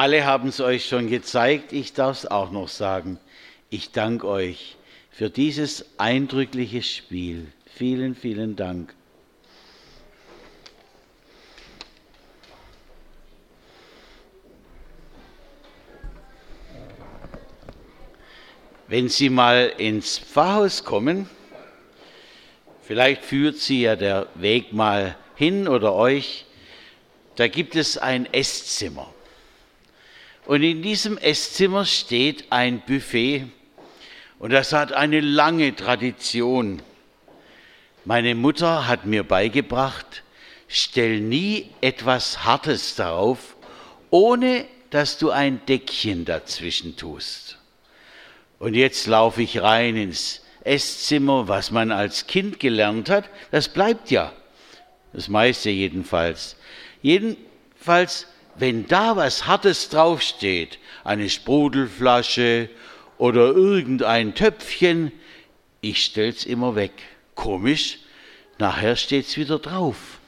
Alle haben es euch schon gezeigt, ich darf es auch noch sagen. Ich danke euch für dieses eindrückliche Spiel. Vielen, vielen Dank. Wenn Sie mal ins Pfarrhaus kommen, vielleicht führt Sie ja der Weg mal hin oder euch, da gibt es ein Esszimmer. Und in diesem Esszimmer steht ein Buffet und das hat eine lange Tradition. Meine Mutter hat mir beigebracht, stell nie etwas Hartes darauf, ohne dass du ein Deckchen dazwischen tust. Und jetzt laufe ich rein ins Esszimmer, was man als Kind gelernt hat, das bleibt ja. Das meiste jedenfalls. Jedenfalls, wenn da was Hartes draufsteht, eine Sprudelflasche oder irgendein Töpfchen, ich stell's immer weg. Komisch, nachher steht's wieder drauf.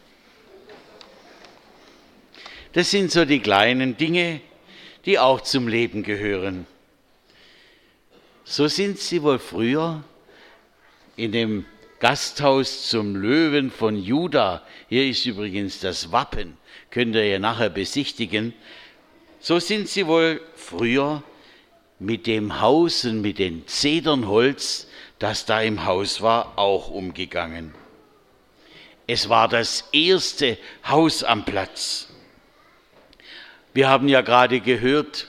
Das sind so die kleinen Dinge, die auch zum Leben gehören. So sind sie wohl früher in dem Gasthaus zum Löwen von Juda. Hier ist übrigens das Wappen, könnt ihr ja nachher besichtigen. So sind sie wohl früher mit dem Haus und mit dem Zedernholz, das da im Haus war, auch umgegangen. Es war das erste Haus am Platz. Wir haben ja gerade gehört,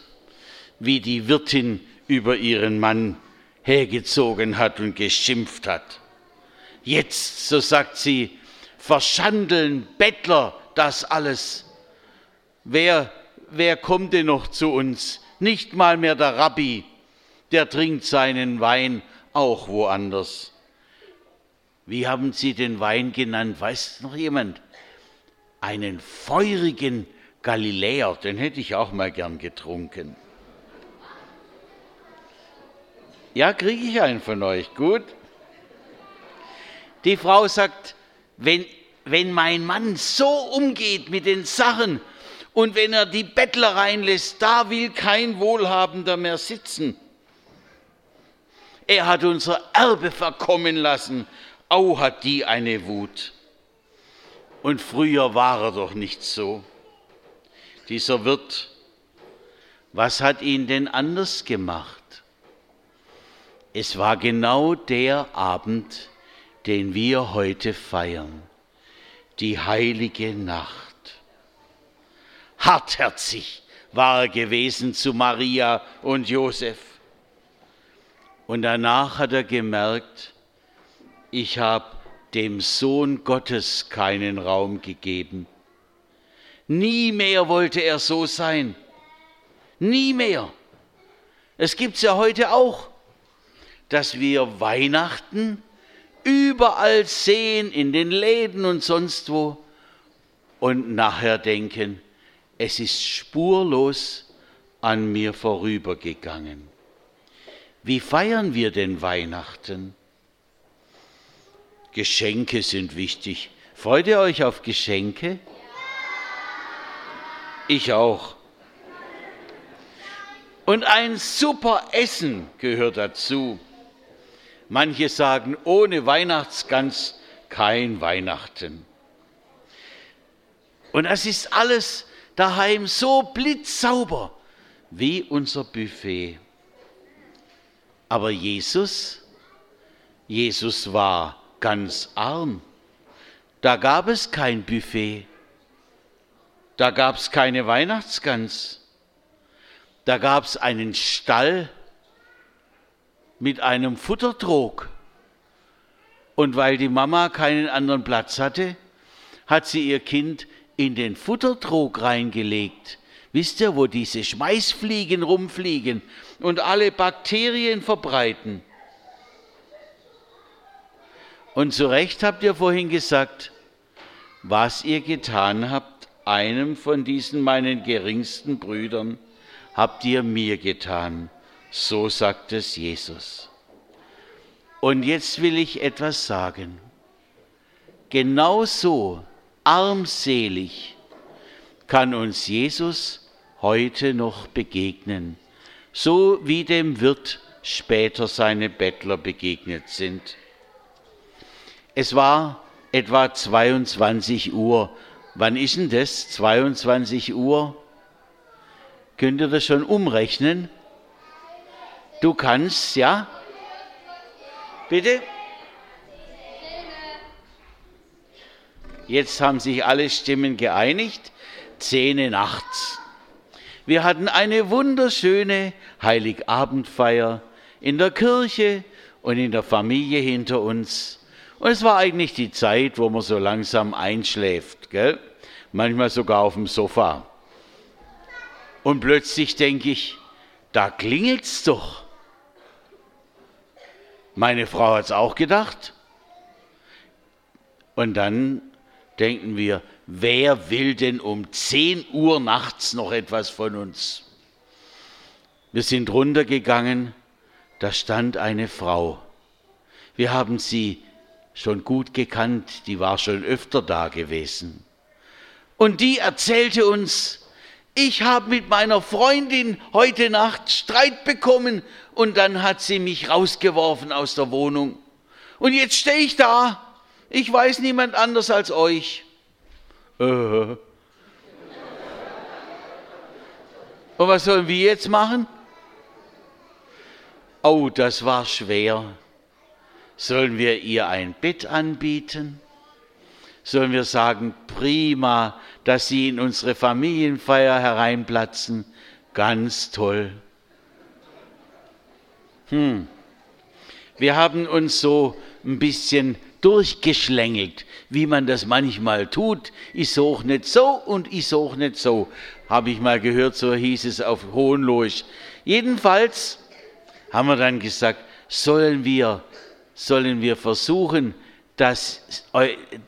wie die Wirtin über ihren Mann hergezogen hat und geschimpft hat. Jetzt, so sagt sie, verschandeln Bettler das alles. Wer, wer kommt denn noch zu uns? Nicht mal mehr der Rabbi, der trinkt seinen Wein auch woanders. Wie haben Sie den Wein genannt? Weiß noch jemand? Einen feurigen Galiläer, den hätte ich auch mal gern getrunken. Ja, kriege ich einen von euch. Gut. Die Frau sagt, wenn, wenn mein Mann so umgeht mit den Sachen und wenn er die Bettler reinlässt, da will kein Wohlhabender mehr sitzen. Er hat unser Erbe verkommen lassen. Au, hat die eine Wut. Und früher war er doch nicht so. Dieser Wirt, was hat ihn denn anders gemacht? Es war genau der Abend, den wir heute feiern, die heilige Nacht. Hartherzig war er gewesen zu Maria und Josef. Und danach hat er gemerkt, ich habe dem Sohn Gottes keinen Raum gegeben. Nie mehr wollte er so sein. Nie mehr. Es gibt es ja heute auch dass wir Weihnachten überall sehen, in den Läden und sonst wo, und nachher denken, es ist spurlos an mir vorübergegangen. Wie feiern wir denn Weihnachten? Geschenke sind wichtig. Freut ihr euch auf Geschenke? Ich auch. Und ein super Essen gehört dazu. Manche sagen, ohne Weihnachtsgans kein Weihnachten. Und es ist alles daheim so blitzsauber wie unser Buffet. Aber Jesus, Jesus war ganz arm. Da gab es kein Buffet. Da gab es keine Weihnachtsgans. Da gab es einen Stall mit einem Futtertrog. Und weil die Mama keinen anderen Platz hatte, hat sie ihr Kind in den Futtertrog reingelegt. Wisst ihr, wo diese Schmeißfliegen rumfliegen und alle Bakterien verbreiten? Und zu Recht habt ihr vorhin gesagt, was ihr getan habt, einem von diesen meinen geringsten Brüdern, habt ihr mir getan. So sagt es Jesus. Und jetzt will ich etwas sagen. Genauso armselig kann uns Jesus heute noch begegnen, so wie dem Wirt später seine Bettler begegnet sind. Es war etwa 22 Uhr. Wann ist denn das? 22 Uhr? Könnt ihr das schon umrechnen? Du kannst, ja? Bitte? Jetzt haben sich alle Stimmen geeinigt. Zehn nachts. Wir hatten eine wunderschöne Heiligabendfeier in der Kirche und in der Familie hinter uns. Und es war eigentlich die Zeit, wo man so langsam einschläft, gell? manchmal sogar auf dem Sofa. Und plötzlich denke ich, da klingelt's doch. Meine Frau hat es auch gedacht. Und dann denken wir, wer will denn um 10 Uhr nachts noch etwas von uns? Wir sind runtergegangen, da stand eine Frau. Wir haben sie schon gut gekannt, die war schon öfter da gewesen. Und die erzählte uns, ich habe mit meiner Freundin heute Nacht Streit bekommen und dann hat sie mich rausgeworfen aus der Wohnung. Und jetzt stehe ich da, ich weiß niemand anders als euch. Äh. Und was sollen wir jetzt machen? Oh, das war schwer. Sollen wir ihr ein Bett anbieten? Sollen wir sagen, prima, dass Sie in unsere Familienfeier hereinplatzen? Ganz toll. Hm. Wir haben uns so ein bisschen durchgeschlängelt, wie man das manchmal tut. Ich suche nicht so und ich suche nicht so. Habe ich mal gehört, so hieß es auf Hohenloisch. Jedenfalls haben wir dann gesagt, sollen wir, sollen wir versuchen, dass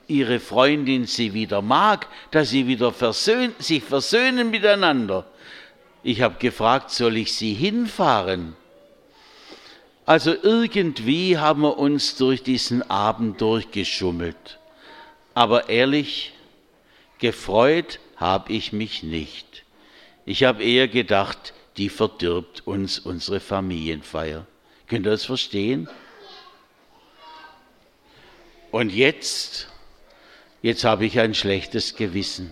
ihre Freundin sie wieder mag, dass sie wieder versöhn, sich versöhnen miteinander. Ich habe gefragt, soll ich sie hinfahren? Also irgendwie haben wir uns durch diesen Abend durchgeschummelt. Aber ehrlich, gefreut habe ich mich nicht. Ich habe eher gedacht, die verdirbt uns unsere Familienfeier. Könnt ihr das verstehen? Und jetzt, jetzt habe ich ein schlechtes Gewissen.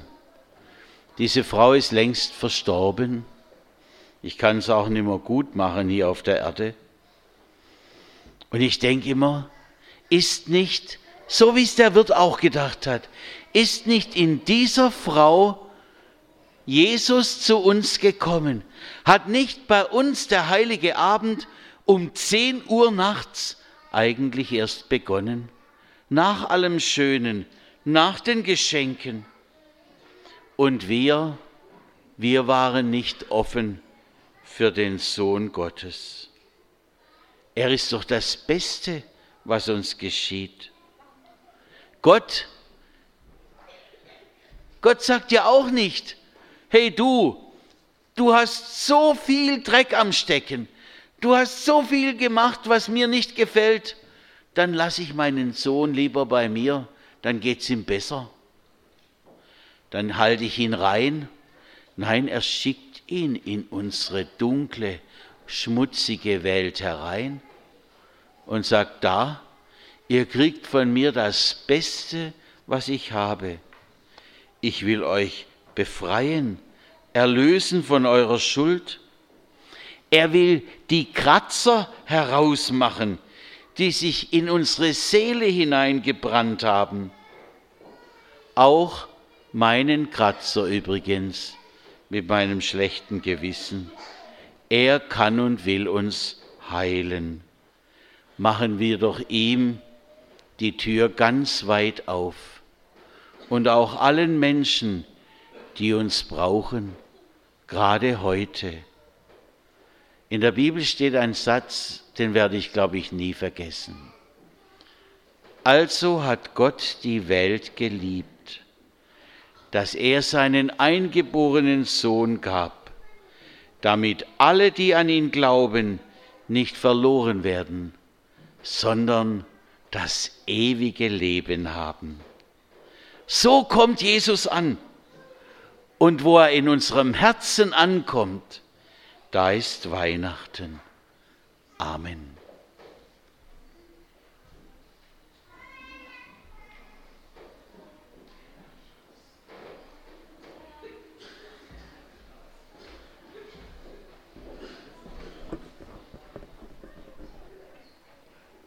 Diese Frau ist längst verstorben. Ich kann es auch nicht mehr gut machen hier auf der Erde. Und ich denke immer, ist nicht, so wie es der Wirt auch gedacht hat, ist nicht in dieser Frau Jesus zu uns gekommen? Hat nicht bei uns der heilige Abend um 10 Uhr nachts eigentlich erst begonnen? Nach allem Schönen, nach den Geschenken. Und wir, wir waren nicht offen für den Sohn Gottes. Er ist doch das Beste, was uns geschieht. Gott, Gott sagt ja auch nicht, hey du, du hast so viel Dreck am Stecken, du hast so viel gemacht, was mir nicht gefällt, dann lasse ich meinen Sohn lieber bei mir, dann geht es ihm besser. Dann halte ich ihn rein. Nein, er schickt ihn in unsere dunkle, schmutzige Welt herein und sagt, da, ihr kriegt von mir das Beste, was ich habe. Ich will euch befreien, erlösen von eurer Schuld. Er will die Kratzer herausmachen, die sich in unsere Seele hineingebrannt haben. Auch meinen Kratzer übrigens mit meinem schlechten Gewissen. Er kann und will uns heilen. Machen wir doch ihm die Tür ganz weit auf und auch allen Menschen, die uns brauchen, gerade heute. In der Bibel steht ein Satz, den werde ich, glaube ich, nie vergessen. Also hat Gott die Welt geliebt, dass er seinen eingeborenen Sohn gab, damit alle, die an ihn glauben, nicht verloren werden, sondern das ewige Leben haben. So kommt Jesus an. und wo er in unserem Herzen ankommt, da ist Weihnachten. Amen.